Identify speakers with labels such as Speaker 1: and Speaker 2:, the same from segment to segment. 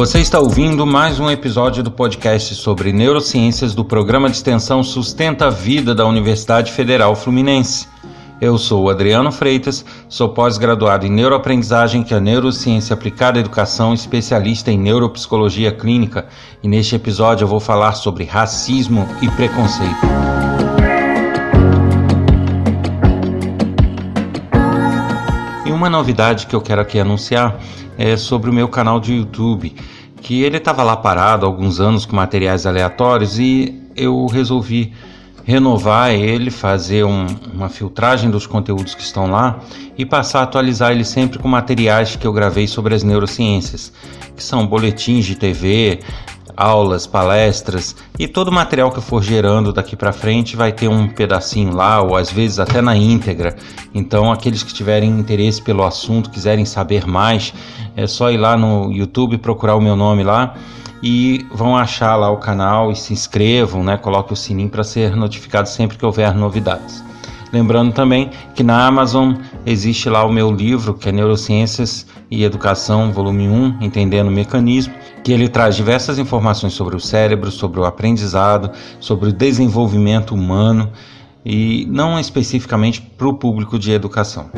Speaker 1: Você está ouvindo mais um episódio do podcast sobre neurociências do programa de extensão Sustenta a Vida da Universidade Federal Fluminense. Eu sou Adriano Freitas, sou pós-graduado em neuroaprendizagem, que é neurociência aplicada à educação, especialista em neuropsicologia clínica, e neste episódio eu vou falar sobre racismo e preconceito. Uma novidade que eu quero aqui anunciar é, sobre o meu canal de YouTube, que ele estava lá parado há alguns anos com materiais aleatórios e eu resolvi renovar ele, fazer um, uma filtragem dos conteúdos que estão lá e passar a atualizar ele sempre com materiais que eu gravei sobre as neurociências, que são boletins de TV, aulas, palestras e todo o material que eu for gerando daqui para frente vai ter um pedacinho lá ou às vezes até na íntegra. Então, aqueles que tiverem interesse pelo assunto, quiserem saber mais, é só ir lá no YouTube procurar o meu nome lá e vão achar lá o canal e se inscrevam, né? Coloque o sininho para ser notificado sempre que houver novidades. Lembrando também que na Amazon existe lá o meu livro, que é Neurociências e Educação, volume 1, Entendendo o Mecanismo, que ele traz diversas informações sobre o cérebro, sobre o aprendizado, sobre o desenvolvimento humano e não especificamente para o público de educação.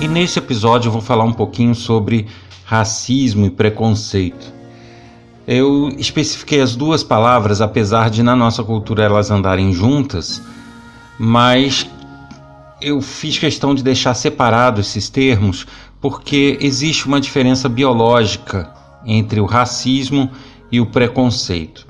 Speaker 1: E nesse episódio eu vou falar um pouquinho sobre racismo e preconceito. Eu especifiquei as duas palavras, apesar de na nossa cultura elas andarem juntas, mas eu fiz questão de deixar separados esses termos porque existe uma diferença biológica entre o racismo e o preconceito.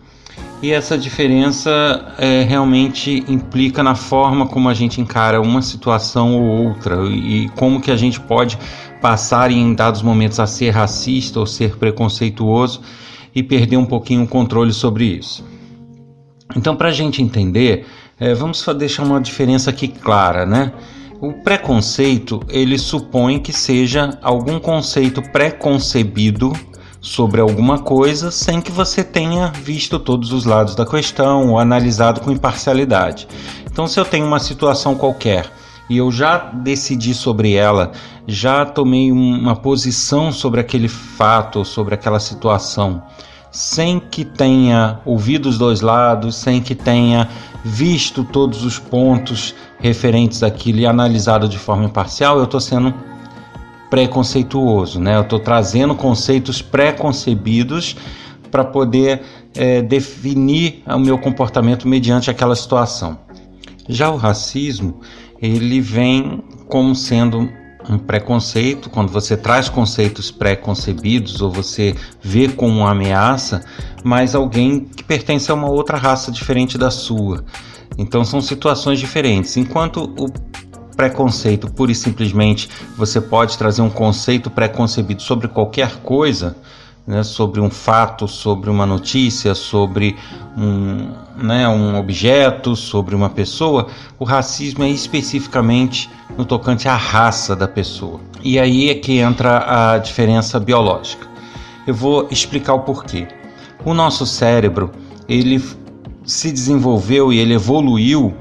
Speaker 1: E essa diferença é, realmente implica na forma como a gente encara uma situação ou outra e como que a gente pode passar em dados momentos a ser racista ou ser preconceituoso e perder um pouquinho o controle sobre isso. Então, para a gente entender, é, vamos deixar uma diferença aqui clara, né? O preconceito ele supõe que seja algum conceito preconcebido sobre alguma coisa sem que você tenha visto todos os lados da questão ou analisado com imparcialidade. Então, se eu tenho uma situação qualquer e eu já decidi sobre ela, já tomei uma posição sobre aquele fato, sobre aquela situação, sem que tenha ouvido os dois lados, sem que tenha visto todos os pontos referentes àquilo e analisado de forma imparcial, eu estou sendo preconceituoso, né? Eu estou trazendo conceitos preconcebidos para poder é, definir o meu comportamento mediante aquela situação. Já o racismo, ele vem como sendo um preconceito, quando você traz conceitos pré-concebidos ou você vê como uma ameaça, mas alguém que pertence a uma outra raça diferente da sua. Então são situações diferentes. Enquanto o preconceito, pura e simplesmente, você pode trazer um conceito preconcebido sobre qualquer coisa, né, sobre um fato, sobre uma notícia, sobre um, né, um objeto, sobre uma pessoa, o racismo é especificamente no tocante à raça da pessoa. E aí é que entra a diferença biológica. Eu vou explicar o porquê. O nosso cérebro, ele se desenvolveu e ele evoluiu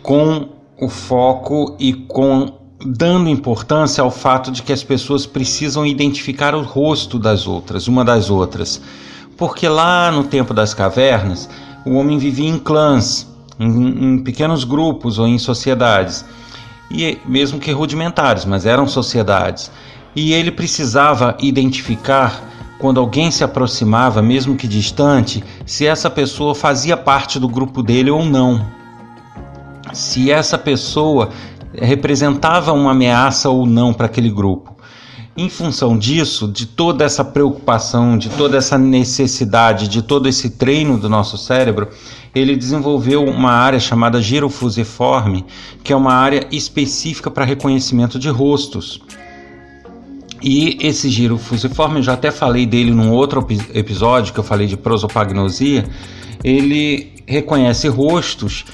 Speaker 1: com o foco e com dando importância ao fato de que as pessoas precisam identificar o rosto das outras, uma das outras. Porque lá no tempo das cavernas, o homem vivia em clãs, em, em pequenos grupos ou em sociedades, e mesmo que rudimentares, mas eram sociedades. E ele precisava identificar quando alguém se aproximava, mesmo que distante, se essa pessoa fazia parte do grupo dele ou não. Se essa pessoa representava uma ameaça ou não para aquele grupo. Em função disso, de toda essa preocupação, de toda essa necessidade, de todo esse treino do nosso cérebro, ele desenvolveu uma área chamada girofusiforme, que é uma área específica para reconhecimento de rostos. E esse giro fusiforme, eu já até falei dele num outro episódio que eu falei de prosopagnosia, ele reconhece rostos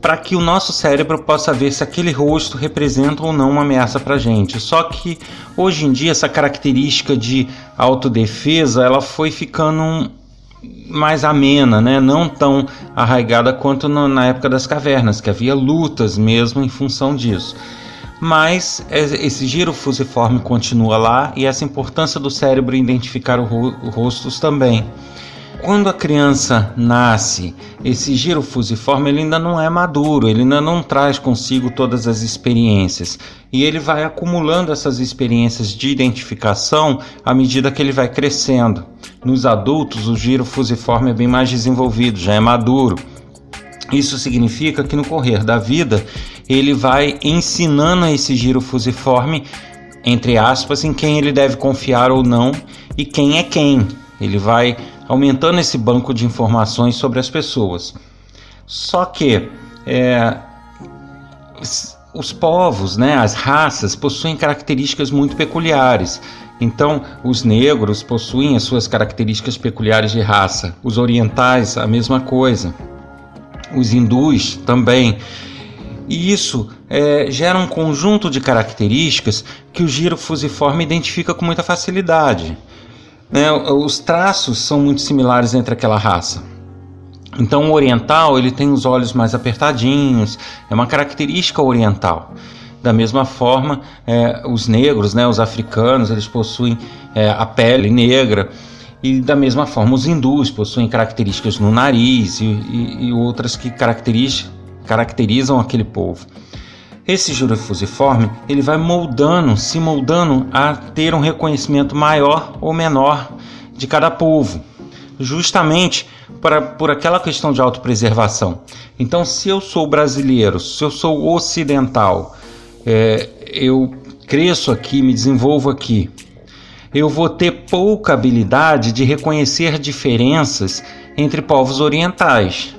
Speaker 1: para que o nosso cérebro possa ver se aquele rosto representa ou não uma ameaça para a gente. Só que hoje em dia essa característica de autodefesa ela foi ficando mais amena, né? não tão arraigada quanto no, na época das cavernas, que havia lutas mesmo em função disso. mas esse giro fusiforme continua lá e essa importância do cérebro identificar os rostos também. Quando a criança nasce, esse giro fusiforme ele ainda não é maduro, ele ainda não traz consigo todas as experiências e ele vai acumulando essas experiências de identificação à medida que ele vai crescendo. Nos adultos, o giro fusiforme é bem mais desenvolvido, já é maduro. Isso significa que no correr da vida ele vai ensinando esse giro fusiforme, entre aspas, em quem ele deve confiar ou não e quem é quem. Ele vai aumentando esse banco de informações sobre as pessoas. Só que é, os povos, né, as raças, possuem características muito peculiares. Então, os negros possuem as suas características peculiares de raça, os orientais, a mesma coisa, os hindus também. E isso é, gera um conjunto de características que o giro fusiforme identifica com muita facilidade. Né? Os traços são muito similares entre aquela raça. Então o oriental ele tem os olhos mais apertadinhos, é uma característica oriental. Da mesma forma, é, os negros, né, os africanos, eles possuem é, a pele negra. E da mesma forma, os hindus possuem características no nariz e, e, e outras que caracterizam aquele povo. Esse juro fusiforme ele vai moldando, se moldando a ter um reconhecimento maior ou menor de cada povo, justamente para, por aquela questão de autopreservação. Então, se eu sou brasileiro, se eu sou ocidental, é, eu cresço aqui, me desenvolvo aqui, eu vou ter pouca habilidade de reconhecer diferenças entre povos orientais.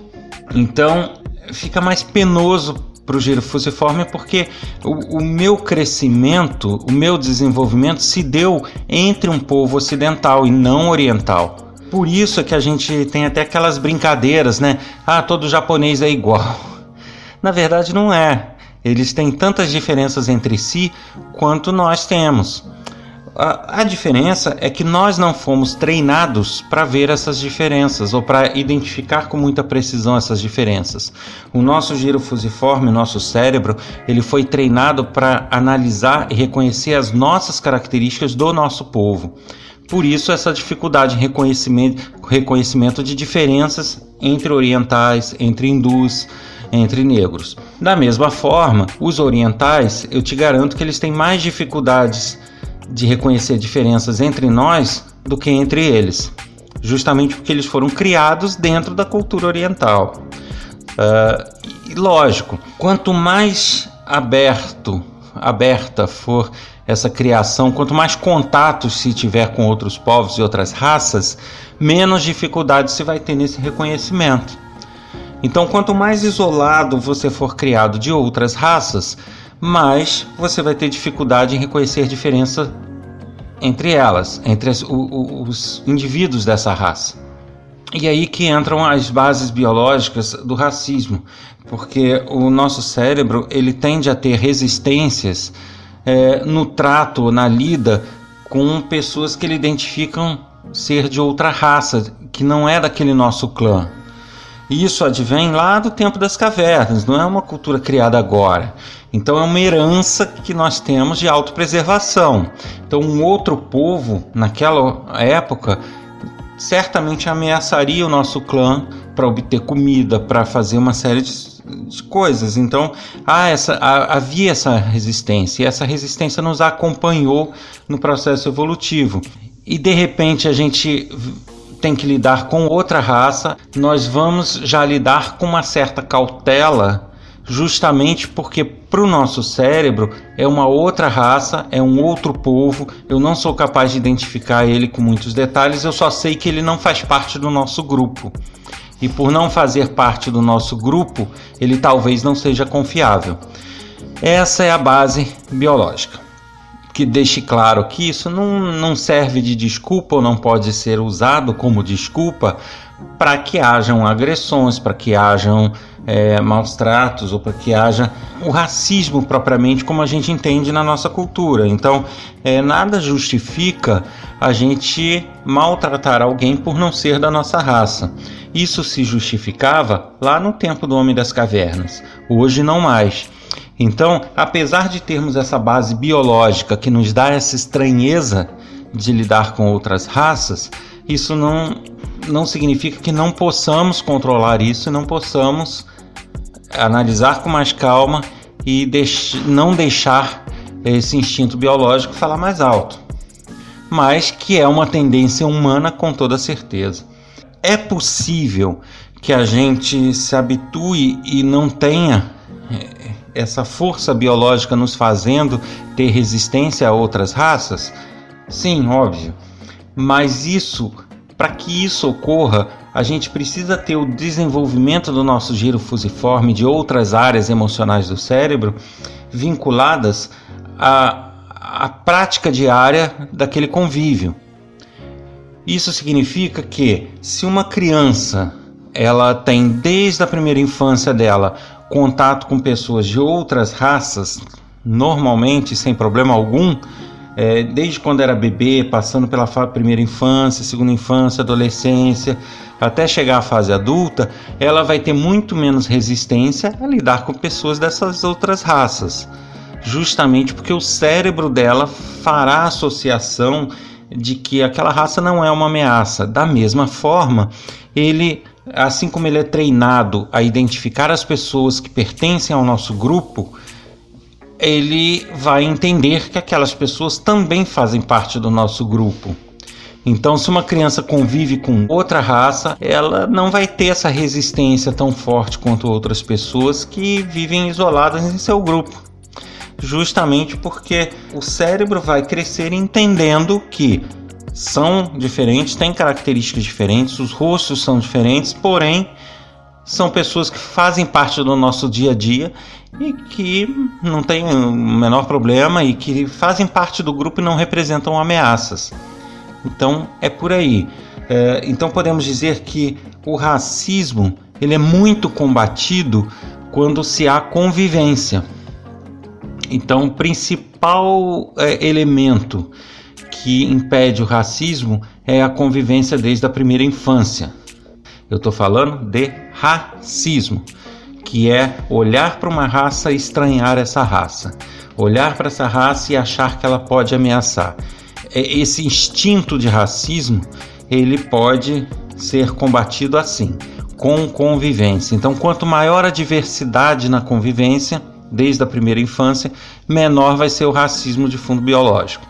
Speaker 1: Então, fica mais penoso para o giro fusiforme porque o, o, meu crescimento, o meu desenvolvimento se deu entre um povo ocidental e não oriental. Por isso é que a gente tem até aquelas brincadeiras, né? Ah, todo japonês é igual. Na verdade, não é. Eles têm tantas diferenças entre si quanto nós temos. A, a diferença é que nós não fomos treinados para ver essas diferenças ou para identificar com muita precisão essas diferenças. O nosso giro fusiforme, nosso cérebro, ele foi treinado para analisar e reconhecer as nossas características do nosso povo. Por isso, essa dificuldade em reconhecimento, reconhecimento de diferenças entre orientais, entre hindus, entre negros. Da mesma forma, os orientais, eu te garanto que eles têm mais dificuldades de reconhecer diferenças entre nós do que entre eles, justamente porque eles foram criados dentro da cultura oriental. Uh, e lógico, quanto mais aberto, aberta for essa criação, quanto mais contatos se tiver com outros povos e outras raças, menos dificuldade se vai ter nesse reconhecimento. Então, quanto mais isolado você for criado de outras raças, mas você vai ter dificuldade em reconhecer diferença entre elas, entre as, o, os indivíduos dessa raça. E aí que entram as bases biológicas do racismo, porque o nosso cérebro ele tende a ter resistências é, no trato, na lida com pessoas que ele identificam ser de outra raça, que não é daquele nosso clã. E isso advém lá do tempo das cavernas, não é uma cultura criada agora. Então é uma herança que nós temos de autopreservação. Então um outro povo naquela época certamente ameaçaria o nosso clã para obter comida, para fazer uma série de, coisas. Então ah, essa, ah, havia essa resistência e essa resistência nos acompanhou no processo evolutivo. E de repente a gente tem que lidar com outra raça, nós vamos já lidar com uma certa cautela, justamente porque para o nosso cérebro é uma outra raça, é um outro povo, eu não sou capaz de identificar ele com muitos detalhes, eu só sei que ele não faz parte do nosso grupo. E por não fazer parte do nosso grupo, ele talvez não seja confiável. Essa é a base biológica que deixe claro que isso não, não serve de desculpa ou não pode ser usado como desculpa para que hajam agressões, para que hajam é, maus tratos ou para que haja o racismo propriamente como a gente entende na nossa cultura. Então, é, nada justifica a gente maltratar alguém por não ser da nossa raça. Isso se justificava lá no tempo do Homem das Cavernas, hoje não mais. Então, apesar de termos essa base biológica que nos dá essa estranheza de lidar com outras raças, isso não, não significa que não possamos controlar isso e não possamos analisar com mais calma e deix não deixar esse instinto biológico falar mais alto. Mas que é uma tendência humana com toda certeza. É possível que a gente se habitue e não tenha é, essa força biológica nos fazendo ter resistência a outras raças? Sim, óbvio. Mas isso, para que isso ocorra, a gente precisa ter o desenvolvimento do nosso giro fusiforme de outras áreas emocionais do cérebro vinculadas à, à prática diária daquele convívio. Isso significa que se uma criança ela tem desde a primeira infância dela contato com pessoas de outras raças, normalmente sem problema algum, é, desde quando era bebê, passando pela primeira infância, segunda infância, adolescência, até chegar à fase adulta, ela vai ter muito menos resistência a lidar com pessoas dessas outras raças, justamente porque o cérebro dela fará associação de que aquela raça não é uma ameaça. Da mesma forma, ele assim como ele é treinado a identificar as pessoas que pertencem ao nosso grupo, ele vai entender que aquelas pessoas também fazem parte do nosso grupo. Então, se uma criança convive com outra raça, ela não vai ter essa resistência tão forte quanto outras pessoas que vivem isoladas em seu grupo. Justamente porque o cérebro vai crescer entendendo que são diferentes, têm características diferentes, os rostos são diferentes, porém são pessoas que fazem parte do nosso dia a dia e que não tem o menor problema e que fazem parte do grupo e não representam ameaças. Então é por aí. É, então podemos dizer que o racismo ele é muito combatido quando se há convivência. Então o principal é, elemento que impede o racismo é a convivência desde a primeira infância. Eu estou falando de racismo, que é olhar para uma raça e estranhar essa raça, olhar para essa raça e achar que ela pode ameaçar. É, esse instinto de racismo ele pode ser combatido assim, com convivência. Então, quanto maior a diversidade na convivência, desde a primeira infância, menor vai ser o racismo de fundo biológico.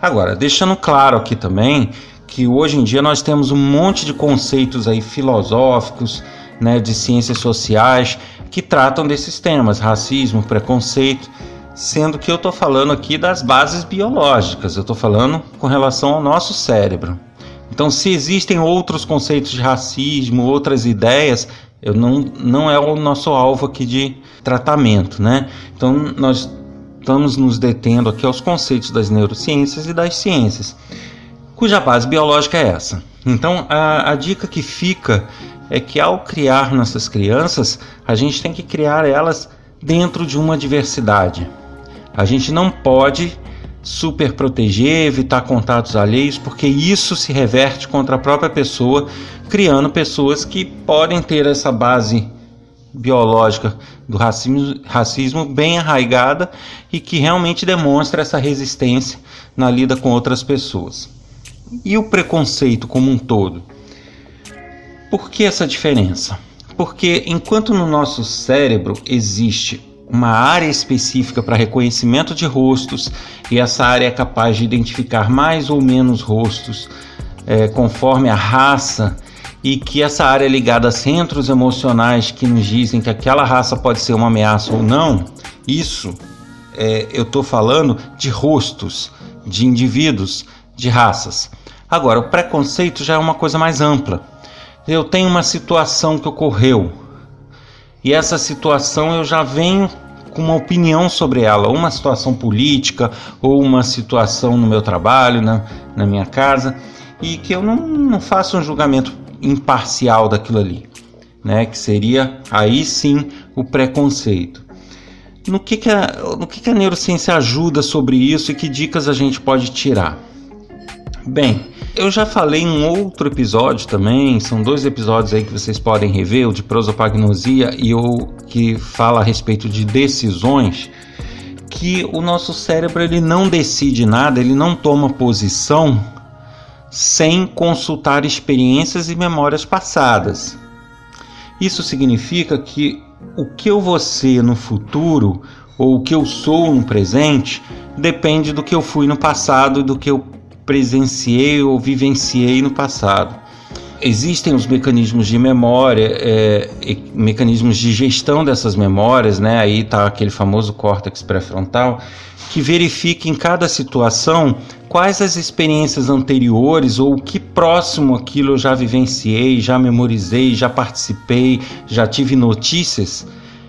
Speaker 1: Agora, deixando claro aqui também que hoje em dia nós temos um monte de conceitos aí filosóficos, né, de ciências sociais que tratam desses temas, racismo, preconceito, sendo que eu estou falando aqui das bases biológicas, eu estou falando com relação ao nosso cérebro. Então, se existem outros conceitos de racismo, outras ideias, eu não, não é o nosso alvo aqui de tratamento, né? Então, nós estamos nos detendo aqui aos conceitos das neurociências e das ciências, cuja base biológica é essa. Então, a, a dica que fica é que ao criar nossas crianças, a gente tem que criar elas dentro de uma diversidade. A gente não pode super proteger, evitar contatos alheios, porque isso se reverte contra a própria pessoa, criando pessoas que podem ter essa base biológica do racismo, racismo bem arraigada e que realmente demonstra essa resistência na lida com outras pessoas. E o preconceito como um todo? Por que essa diferença? Porque enquanto no nosso cérebro existe uma área específica para reconhecimento de rostos e essa área é capaz de identificar mais ou menos rostos é, conforme a raça e que essa área ligada a centros emocionais que nos dizem que aquela raça pode ser uma ameaça ou não, isso é, eu estou falando de rostos, de indivíduos, de raças. Agora, o preconceito já é uma coisa mais ampla. Eu tenho uma situação que ocorreu e essa situação eu já venho com uma opinião sobre ela, uma situação política ou uma situação no meu trabalho, na, na minha casa, e que eu não, não faço um julgamento imparcial daquilo ali, né? Que seria aí sim o preconceito. No que, que, a, no que, que a neurociência ajuda sobre isso e que dicas a gente pode tirar? Bem, eu já falei em um outro episódio também, são dois episódios aí que vocês podem rever, o de prosopagnosia e o que fala a respeito de decisões, que o nosso cérebro ele não decide nada, ele não toma posição sem consultar experiências e memórias passadas. Isso significa que o que eu vou ser no futuro ou o que eu sou no presente depende do que eu fui no passado e do que eu presenciei ou vivenciei no passado. Existem os mecanismos de memória, é, mecanismos de gestão dessas memórias, né? Aí está aquele famoso córtex pré-frontal, que verifica em cada situação quais as experiências anteriores ou o que próximo aquilo eu já vivenciei, já memorizei, já participei, já tive notícias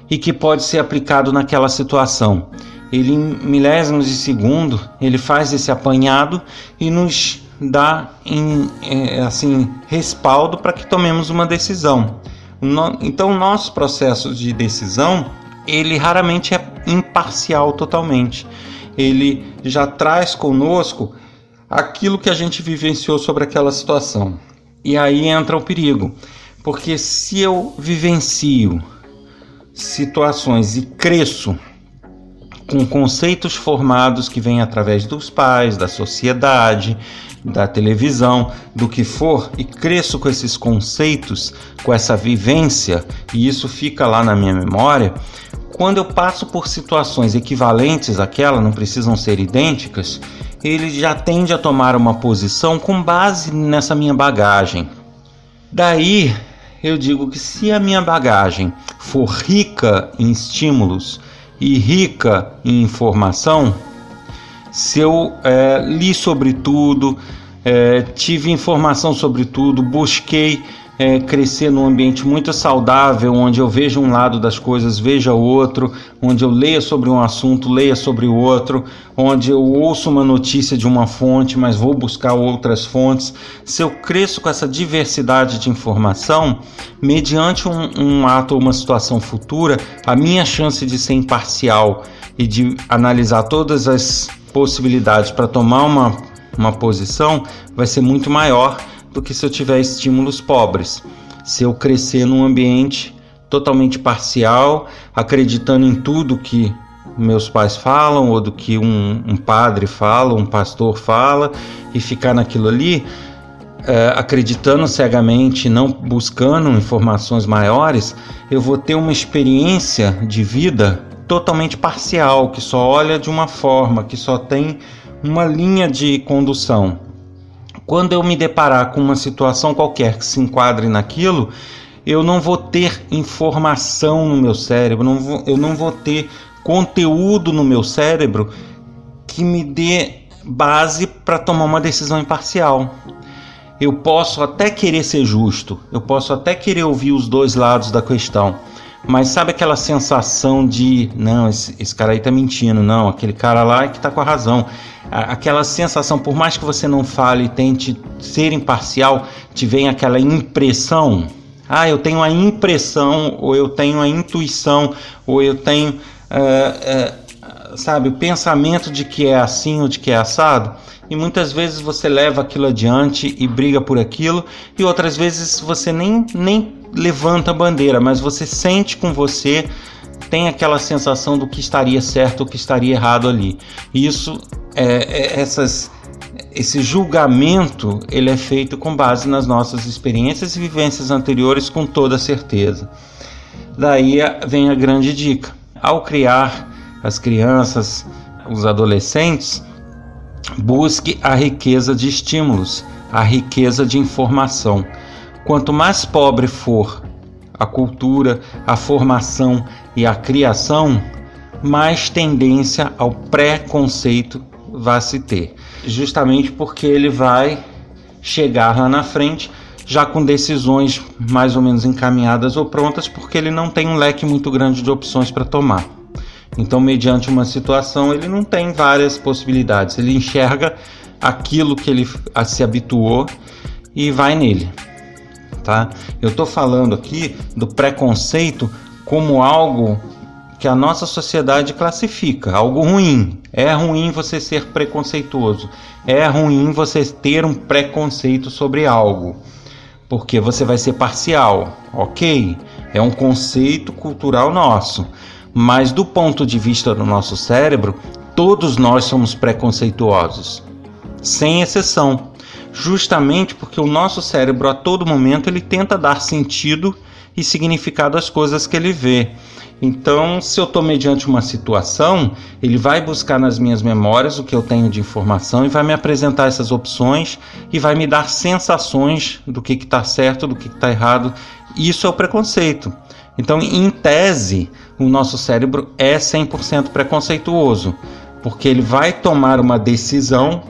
Speaker 1: e que pode ser aplicado naquela situação ele em milésimos de segundo, ele faz esse apanhado e nos dá em, é, assim respaldo para que tomemos uma decisão. Então, nosso processo de decisão, ele raramente é imparcial totalmente. Ele já traz conosco aquilo que a gente vivenciou sobre aquela situação. E aí entra o perigo, porque se eu vivencio situações e cresço com conceitos formados que vêm através dos pais, da sociedade, da televisão, do que for, e cresço com esses conceitos, com essa vivência, e isso fica lá na minha memória. Quando eu passo por situações equivalentes àquela, não precisam ser idênticas, ele já tende a tomar uma posição com base nessa minha bagagem. Daí eu digo que se a minha bagagem for rica em estímulos, e rica em informação, se eu é, li sobre tudo, é, tive informação sobre tudo, busquei é, crescer num ambiente muito saudável, onde eu veja um lado das coisas, veja o outro, onde eu leia sobre um assunto, leia sobre o outro, onde eu ouço uma notícia de uma fonte, mas vou buscar outras fontes. Se eu cresço com essa diversidade de informação, mediante um, um ato ou uma situação futura, a minha chance de ser imparcial e de analisar todas as possibilidades para tomar uma, uma posição vai ser muito maior do que se eu tiver estímulos pobres. Se eu crescer num ambiente totalmente parcial, acreditando em tudo que meus pais falam ou do que um, um padre fala, um pastor fala e ficar naquilo ali, é, acreditando cegamente, não buscando informações maiores, eu vou ter uma experiência de vida totalmente parcial, que só olha de uma forma, que só tem uma linha de condução. Quando eu me deparar com uma situação qualquer que se enquadre naquilo, eu não vou ter informação no meu cérebro, não vou, eu não vou ter conteúdo no meu cérebro que me dê base para tomar uma decisão imparcial. Eu posso até querer ser justo, eu posso até querer ouvir os dois lados da questão, mas sabe aquela sensação de não, esse, esse cara aí tá mentindo, não, aquele cara lá é que tá com a razão aquela sensação, por mais que você não fale e tente ser imparcial, te vem aquela impressão. Ah, eu tenho a impressão, ou eu tenho a intuição, ou eu tenho, uh, uh, sabe, o pensamento de que é assim ou de que é assado. E muitas vezes você leva aquilo adiante e briga por aquilo, e outras vezes você nem, nem levanta a bandeira, mas você sente com você, tem aquela sensação do que estaria certo ou que estaria errado ali. Isso é, é, essas, esse julgamento ele é feito com base nas nossas experiências e vivências anteriores com toda certeza. Daí vem a grande dica. Ao criar as crianças, os adolescentes, busque a riqueza de estímulos, a riqueza de informação. Quanto mais pobre for a cultura, a formação e a criação, mais tendência ao preconceito vai se ter, justamente porque ele vai chegar lá na frente já com decisões mais ou menos encaminhadas ou prontas, porque ele não tem um leque muito grande de opções para tomar. Então, mediante uma situação, ele não tem várias possibilidades, ele enxerga aquilo que ele se habituou e vai nele. Tá? Eu estou falando aqui do preconceito como algo que a nossa sociedade classifica, algo ruim. É ruim você ser preconceituoso. É ruim você ter um preconceito sobre algo, porque você vai ser parcial, ok? É um conceito cultural nosso, mas do ponto de vista do nosso cérebro, todos nós somos preconceituosos, sem exceção, justamente porque o nosso cérebro a todo momento ele tenta dar sentido e significado às coisas que ele vê. Então, se eu estou mediante uma situação, ele vai buscar nas minhas memórias o que eu tenho de informação e vai me apresentar essas opções e vai me dar sensações do que está certo, do que está errado. Isso é o preconceito. Então, em tese, o nosso cérebro é 100% preconceituoso, porque ele vai tomar uma decisão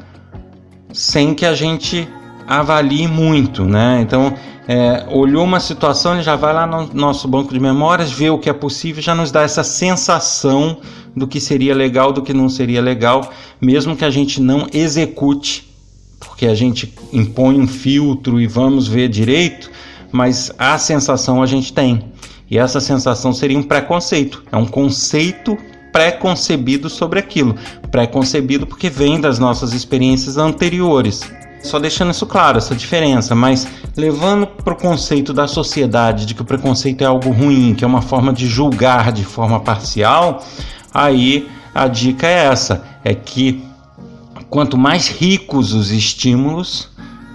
Speaker 1: sem que a gente avalie muito, né? Então, é, olhou uma situação, ele já vai lá no nosso banco de memórias, vê o que é possível, já nos dá essa sensação do que seria legal, do que não seria legal, mesmo que a gente não execute, porque a gente impõe um filtro e vamos ver direito, mas a sensação a gente tem. E essa sensação seria um preconceito, é um conceito pré-concebido sobre aquilo. Pré-concebido porque vem das nossas experiências anteriores. Só deixando isso claro, essa diferença, mas levando para o conceito da sociedade de que o preconceito é algo ruim, que é uma forma de julgar de forma parcial, aí a dica é essa: é que quanto mais ricos os estímulos,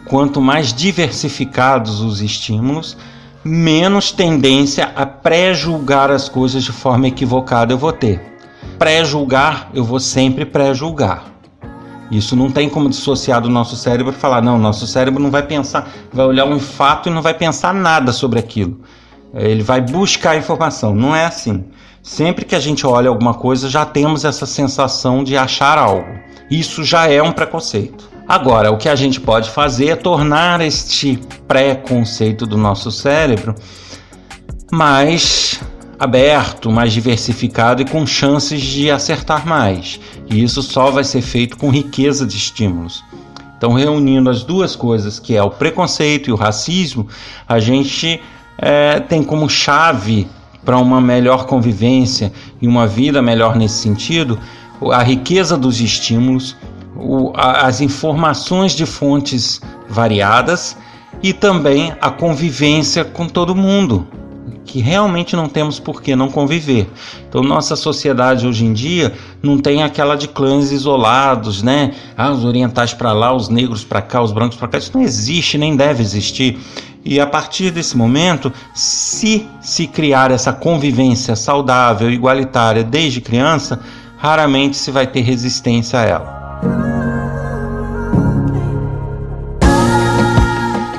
Speaker 1: quanto mais diversificados os estímulos, menos tendência a pré-julgar as coisas de forma equivocada eu vou ter. Pré-julgar, eu vou sempre pré-julgar. Isso não tem como dissociar do nosso cérebro e falar, não, nosso cérebro não vai pensar, vai olhar um fato e não vai pensar nada sobre aquilo. Ele vai buscar informação. Não é assim. Sempre que a gente olha alguma coisa, já temos essa sensação de achar algo. Isso já é um preconceito. Agora, o que a gente pode fazer é tornar este preconceito do nosso cérebro mais aberto, mais diversificado e com chances de acertar mais. E isso só vai ser feito com riqueza de estímulos. Então, reunindo as duas coisas, que é o preconceito e o racismo, a gente é, tem como chave para uma melhor convivência e uma vida melhor nesse sentido a riqueza dos estímulos, o, a, as informações de fontes variadas e também a convivência com todo mundo que realmente não temos por que não conviver. Então, nossa sociedade hoje em dia não tem aquela de clãs isolados, né? Ah, os orientais para lá, os negros para cá, os brancos para cá. Isso não existe, nem deve existir. E a partir desse momento, se se criar essa convivência saudável, igualitária desde criança, raramente se vai ter resistência a ela.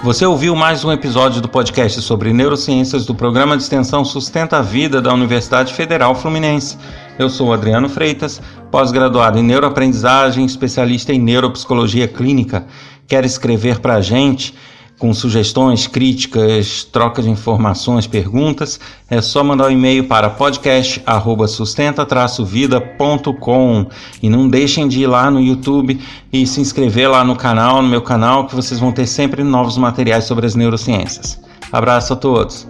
Speaker 1: Você ouviu mais um episódio do podcast sobre neurociências do programa de extensão Sustenta a Vida da Universidade Federal Fluminense. Eu sou Adriano Freitas, pós-graduado em neuroaprendizagem, especialista em neuropsicologia clínica. Quer escrever para a gente? Com sugestões, críticas, troca de informações, perguntas, é só mandar um e-mail para podcast@sustenta-vida.com e não deixem de ir lá no YouTube e se inscrever lá no canal, no meu canal, que vocês vão ter sempre novos materiais sobre as neurociências. Abraço a todos.